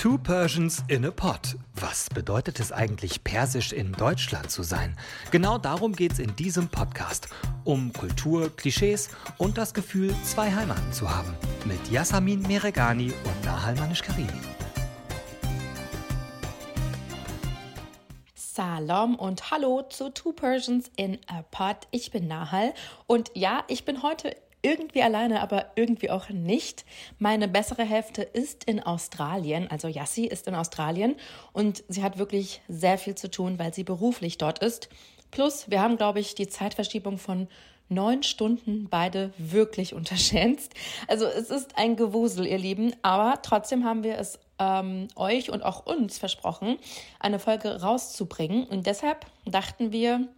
Two Persians in a Pot. Was bedeutet es eigentlich, persisch in Deutschland zu sein? Genau darum geht es in diesem Podcast. Um Kultur, Klischees und das Gefühl, zwei Heimaten zu haben. Mit Yasamin Meregani und Nahal Manish-Karimi. Salam und Hallo zu Two Persians in a Pot. Ich bin Nahal und ja, ich bin heute irgendwie alleine, aber irgendwie auch nicht. Meine bessere Hälfte ist in Australien, also Yassi ist in Australien und sie hat wirklich sehr viel zu tun, weil sie beruflich dort ist. Plus, wir haben, glaube ich, die Zeitverschiebung von neun Stunden beide wirklich unterschätzt. Also es ist ein Gewusel, ihr Lieben, aber trotzdem haben wir es ähm, euch und auch uns versprochen, eine Folge rauszubringen. Und deshalb dachten wir,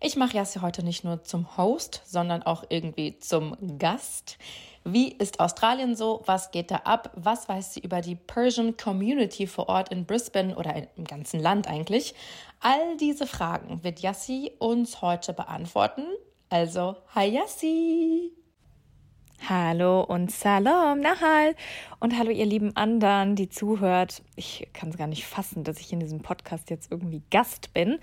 ich mache Jassi heute nicht nur zum Host, sondern auch irgendwie zum Gast. Wie ist Australien so? Was geht da ab? Was weiß sie über die Persian Community vor Ort in Brisbane oder im ganzen Land eigentlich? All diese Fragen wird Yassi uns heute beantworten. Also, hi Yassi! Hallo und Salam, Nahal. Und hallo ihr lieben anderen, die zuhört. Ich kann es gar nicht fassen, dass ich in diesem Podcast jetzt irgendwie Gast bin.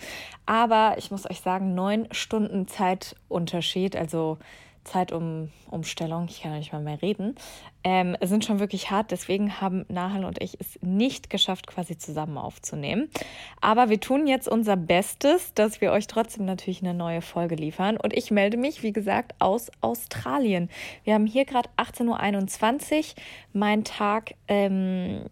Aber ich muss euch sagen, neun Stunden Zeitunterschied, also Zeitumstellung, ich kann nicht mal mehr reden, ähm, sind schon wirklich hart. Deswegen haben Nahal und ich es nicht geschafft, quasi zusammen aufzunehmen. Aber wir tun jetzt unser Bestes, dass wir euch trotzdem natürlich eine neue Folge liefern. Und ich melde mich, wie gesagt, aus Australien. Wir haben hier gerade 18.21 Uhr. Mein Tag. Ähm,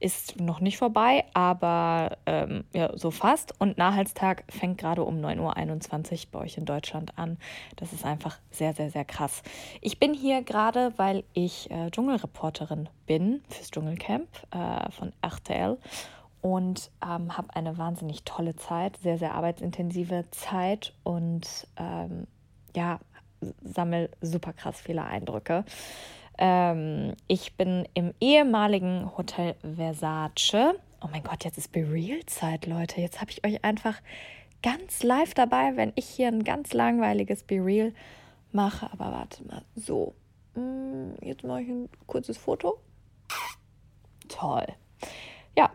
ist noch nicht vorbei, aber ähm, ja, so fast. Und Nachhaltstag fängt gerade um 9.21 Uhr bei euch in Deutschland an. Das ist einfach sehr, sehr, sehr krass. Ich bin hier gerade, weil ich äh, Dschungelreporterin bin fürs Dschungelcamp äh, von RTL und ähm, habe eine wahnsinnig tolle Zeit, sehr, sehr arbeitsintensive Zeit und ähm, ja, sammle super krass viele Eindrücke. Ähm, ich bin im ehemaligen Hotel Versace. Oh mein Gott, jetzt ist Be Real Zeit, Leute. Jetzt habe ich euch einfach ganz live dabei, wenn ich hier ein ganz langweiliges Be Real mache. Aber warte mal, so. Mm, jetzt mache ich ein kurzes Foto. Toll. Ja,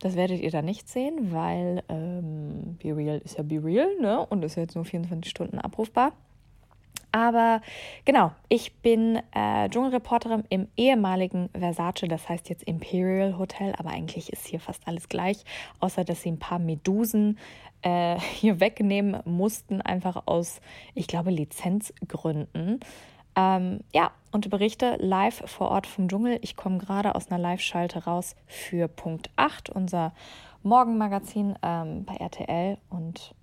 das werdet ihr dann nicht sehen, weil ähm, Be Real ist ja Be Real, ne? Und ist jetzt nur 24 Stunden abrufbar. Aber genau, ich bin äh, Dschungelreporterin im ehemaligen Versace, das heißt jetzt Imperial Hotel, aber eigentlich ist hier fast alles gleich, außer dass sie ein paar Medusen äh, hier wegnehmen mussten, einfach aus, ich glaube, Lizenzgründen. Ähm, ja, und berichte live vor Ort vom Dschungel. Ich komme gerade aus einer Live-Schalte raus für Punkt 8, unser Morgenmagazin ähm, bei RTL. Und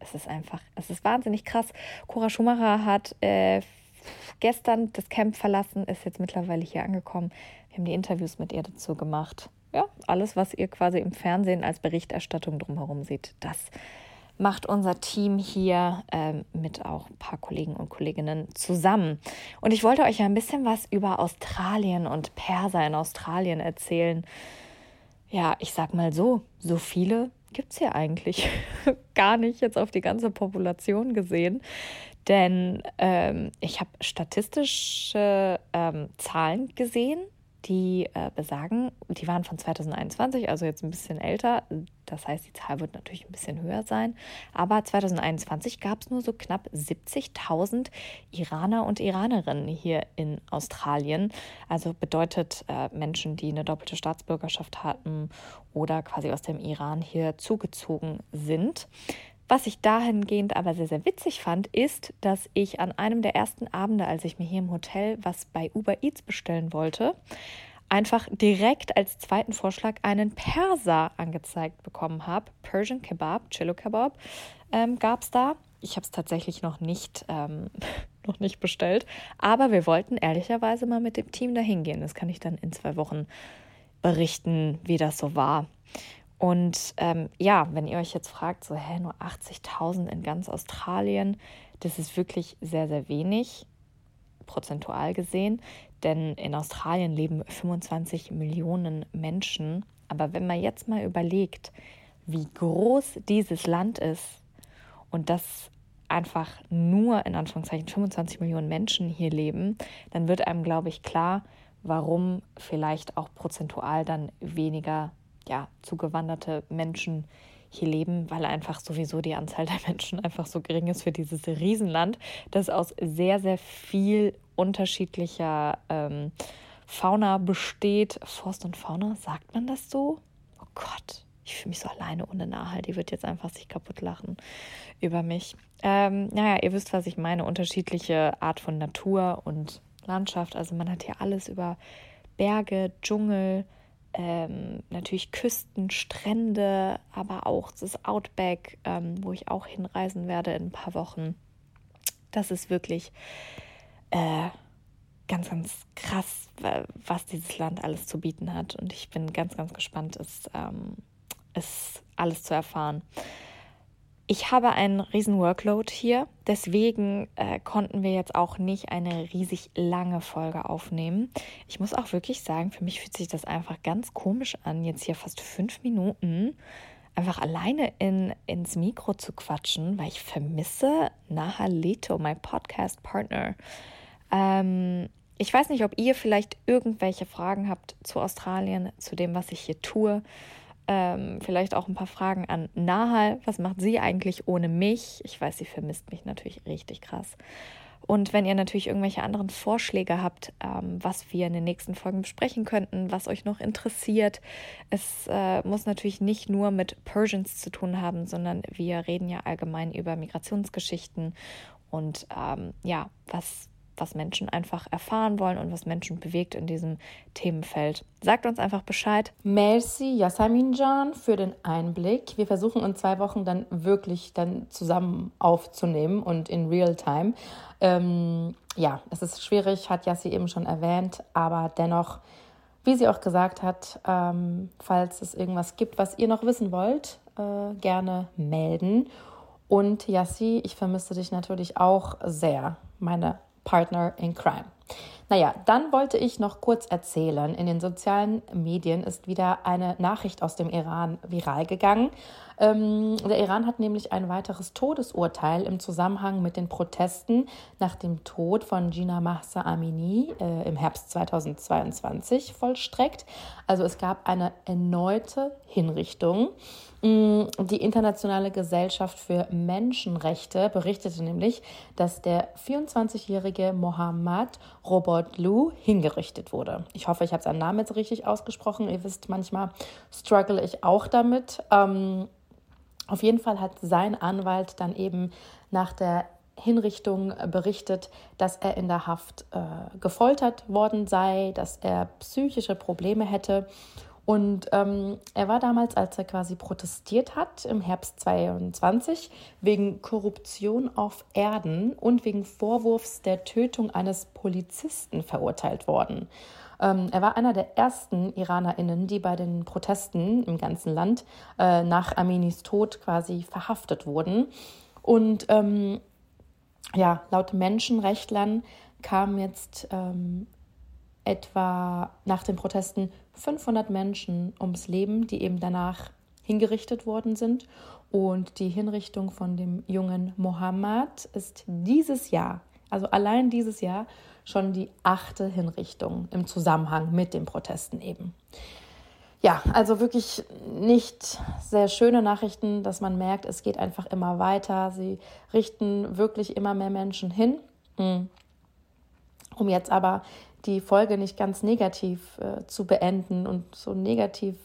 es ist einfach, es ist wahnsinnig krass. Cora Schumacher hat äh, gestern das Camp verlassen, ist jetzt mittlerweile hier angekommen. Wir haben die Interviews mit ihr dazu gemacht. Ja, alles, was ihr quasi im Fernsehen als Berichterstattung drumherum seht, das macht unser Team hier ähm, mit auch ein paar Kollegen und Kolleginnen zusammen. Und ich wollte euch ja ein bisschen was über Australien und Perser in Australien erzählen. Ja, ich sag mal so, so viele gibt es hier eigentlich gar nicht jetzt auf die ganze Population gesehen. Denn ähm, ich habe statistische ähm, Zahlen gesehen, die äh, besagen, die waren von 2021, also jetzt ein bisschen älter. Das heißt, die Zahl wird natürlich ein bisschen höher sein. Aber 2021 gab es nur so knapp 70.000 Iraner und Iranerinnen hier in Australien. Also bedeutet äh, Menschen, die eine doppelte Staatsbürgerschaft hatten oder quasi aus dem Iran hier zugezogen sind. Was ich dahingehend aber sehr, sehr witzig fand, ist, dass ich an einem der ersten Abende, als ich mir hier im Hotel was bei Uber Eats bestellen wollte, einfach direkt als zweiten Vorschlag einen Perser angezeigt bekommen habe. Persian Kebab, Chilo Kebab ähm, gab es da. Ich habe es tatsächlich noch nicht, ähm, noch nicht bestellt, aber wir wollten ehrlicherweise mal mit dem Team dahin gehen. Das kann ich dann in zwei Wochen berichten, wie das so war. Und ähm, ja, wenn ihr euch jetzt fragt, so, hä, nur 80.000 in ganz Australien, das ist wirklich sehr, sehr wenig, prozentual gesehen, denn in Australien leben 25 Millionen Menschen. Aber wenn man jetzt mal überlegt, wie groß dieses Land ist und dass einfach nur in Anführungszeichen 25 Millionen Menschen hier leben, dann wird einem, glaube ich, klar, warum vielleicht auch prozentual dann weniger ja, zugewanderte Menschen hier leben, weil einfach sowieso die Anzahl der Menschen einfach so gering ist für dieses Riesenland, das aus sehr, sehr viel unterschiedlicher ähm, Fauna besteht. Forst und Fauna, sagt man das so? Oh Gott, ich fühle mich so alleine ohne Nahal. Die wird jetzt einfach sich kaputt lachen über mich. Ähm, naja, ihr wisst, was ich meine. Unterschiedliche Art von Natur und Landschaft. Also man hat hier alles über Berge, Dschungel, ähm, natürlich Küsten, Strände, aber auch das Outback, ähm, wo ich auch hinreisen werde in ein paar Wochen. Das ist wirklich äh, ganz, ganz krass, was dieses Land alles zu bieten hat. Und ich bin ganz, ganz gespannt, es, ähm, es alles zu erfahren. Ich habe einen riesen Workload hier, deswegen äh, konnten wir jetzt auch nicht eine riesig lange Folge aufnehmen. Ich muss auch wirklich sagen, für mich fühlt sich das einfach ganz komisch an, jetzt hier fast fünf Minuten einfach alleine in, ins Mikro zu quatschen, weil ich vermisse Nahalito, mein Podcast-Partner. Ähm, ich weiß nicht, ob ihr vielleicht irgendwelche Fragen habt zu Australien, zu dem, was ich hier tue. Ähm, vielleicht auch ein paar Fragen an Nahal. Was macht sie eigentlich ohne mich? Ich weiß, sie vermisst mich natürlich richtig krass. Und wenn ihr natürlich irgendwelche anderen Vorschläge habt, ähm, was wir in den nächsten Folgen besprechen könnten, was euch noch interessiert, es äh, muss natürlich nicht nur mit Persians zu tun haben, sondern wir reden ja allgemein über Migrationsgeschichten und ähm, ja, was, was Menschen einfach erfahren wollen und was Menschen bewegt in diesem Themenfeld. Sagt uns einfach Bescheid. Merci, Yasamin Jan, für den Einblick. Wir versuchen in zwei Wochen dann wirklich dann zusammen aufzunehmen und in Real Time. Ähm, ja, es ist schwierig, hat Yassi eben schon erwähnt, aber dennoch, wie sie auch gesagt hat, ähm, falls es irgendwas gibt, was ihr noch wissen wollt, äh, gerne melden. Und Yassi, ich vermisse dich natürlich auch sehr, meine Partner in Crime. Naja, dann wollte ich noch kurz erzählen. In den sozialen Medien ist wieder eine Nachricht aus dem Iran viral gegangen. Ähm, der Iran hat nämlich ein weiteres Todesurteil im Zusammenhang mit den Protesten nach dem Tod von Gina Mahsa Amini äh, im Herbst 2022 vollstreckt. Also es gab eine erneute Hinrichtung. Mm, die Internationale Gesellschaft für Menschenrechte berichtete nämlich, dass der 24-jährige Mohammad Robert Lu hingerichtet wurde. Ich hoffe, ich habe seinen Namen jetzt richtig ausgesprochen. Ihr wisst, manchmal struggle ich auch damit. Ähm, auf jeden Fall hat sein Anwalt dann eben nach der Hinrichtung berichtet, dass er in der Haft äh, gefoltert worden sei, dass er psychische Probleme hätte und ähm, er war damals, als er quasi protestiert hat, im Herbst 22, wegen Korruption auf Erden und wegen Vorwurfs der Tötung eines Polizisten verurteilt worden. Ähm, er war einer der ersten IranerInnen, die bei den Protesten im ganzen Land äh, nach Aminis Tod quasi verhaftet wurden. Und ähm, ja, laut Menschenrechtlern kam jetzt ähm, etwa nach den Protesten 500 Menschen ums Leben, die eben danach hingerichtet worden sind. Und die Hinrichtung von dem jungen Mohammed ist dieses Jahr, also allein dieses Jahr, schon die achte Hinrichtung im Zusammenhang mit den Protesten eben. Ja, also wirklich nicht sehr schöne Nachrichten, dass man merkt, es geht einfach immer weiter. Sie richten wirklich immer mehr Menschen hin. Hm. Um jetzt aber die Folge nicht ganz negativ äh, zu beenden und so negativ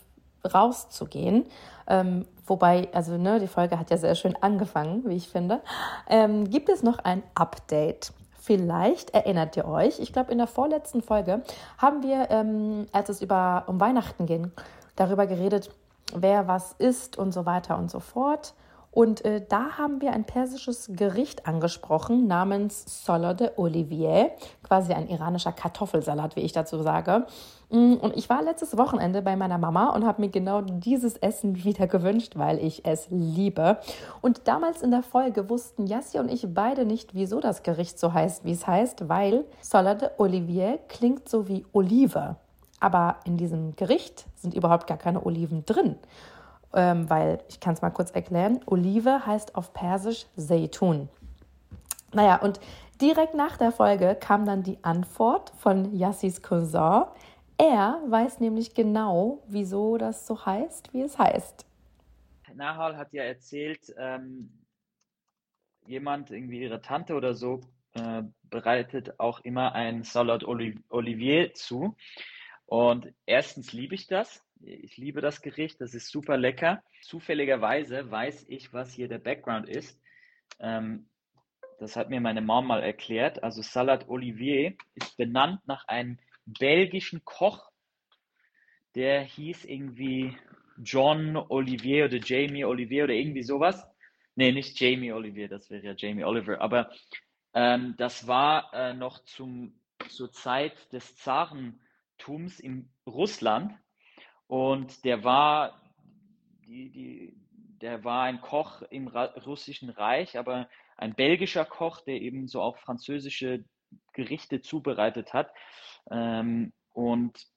rauszugehen. Ähm, wobei, also ne, die Folge hat ja sehr schön angefangen, wie ich finde. Ähm, gibt es noch ein Update? Vielleicht erinnert ihr euch, ich glaube, in der vorletzten Folge haben wir, ähm, als es über, um Weihnachten ging, darüber geredet, wer was isst und so weiter und so fort. Und äh, da haben wir ein persisches Gericht angesprochen namens Sola de Olivier, quasi ein iranischer Kartoffelsalat, wie ich dazu sage. Mm, und ich war letztes Wochenende bei meiner Mama und habe mir genau dieses Essen wieder gewünscht, weil ich es liebe. Und damals in der Folge wussten Jassi und ich beide nicht, wieso das Gericht so heißt, wie es heißt, weil Sola de Olivier klingt so wie Olive. Aber in diesem Gericht sind überhaupt gar keine Oliven drin ähm, weil ich kann es mal kurz erklären. Olive heißt auf Persisch Seitun. Naja, und Direkt nach der Folge kam dann die Antwort von Yassis Cousin. Er weiß nämlich genau, wieso das so heißt, wie es heißt. Nahal hat ja erzählt, ähm, jemand, irgendwie ihre Tante oder so, äh, bereitet auch immer ein Salat Olivier zu. Und erstens liebe ich das. Ich liebe das Gericht, das ist super lecker. Zufälligerweise weiß ich, was hier der Background ist. Ähm, das hat mir meine Mom mal erklärt. Also Salat Olivier ist benannt nach einem belgischen Koch, der hieß irgendwie John Olivier oder Jamie Olivier oder irgendwie sowas. Nee, nicht Jamie Olivier, das wäre ja Jamie Oliver. Aber ähm, das war äh, noch zum, zur Zeit des Zarentums in Russland. Und der war, die, die, der war ein Koch im russischen Reich, aber ein belgischer Koch, der eben so auch französische Gerichte zubereitet hat. Ähm, und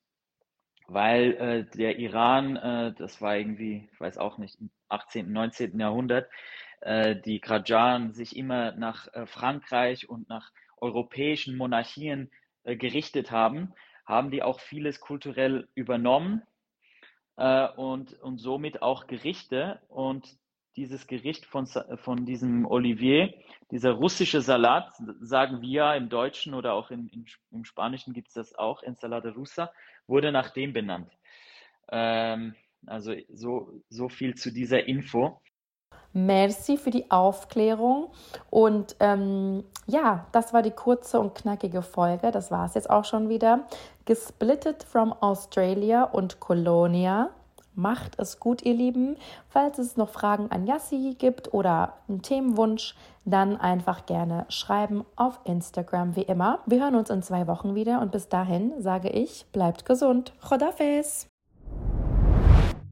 weil äh, der Iran, äh, das war irgendwie, ich weiß auch nicht, im 18., 19. Jahrhundert, äh, die Krajan sich immer nach äh, Frankreich und nach europäischen Monarchien äh, gerichtet haben, haben die auch vieles kulturell übernommen äh, und, und somit auch Gerichte. Und dieses Gericht von, von diesem Olivier, dieser russische Salat, sagen wir im Deutschen oder auch in, in, im Spanischen gibt es das auch, Ensalada Russa, wurde nach dem benannt. Ähm, also so, so viel zu dieser Info. Merci für die Aufklärung. Und ähm, ja, das war die kurze und knackige Folge. Das war es jetzt auch schon wieder. Gesplittet from Australia und Colonia. Macht es gut, ihr Lieben. Falls es noch Fragen an Yassi gibt oder einen Themenwunsch, dann einfach gerne schreiben auf Instagram wie immer. Wir hören uns in zwei Wochen wieder und bis dahin sage ich, bleibt gesund. Chodafes!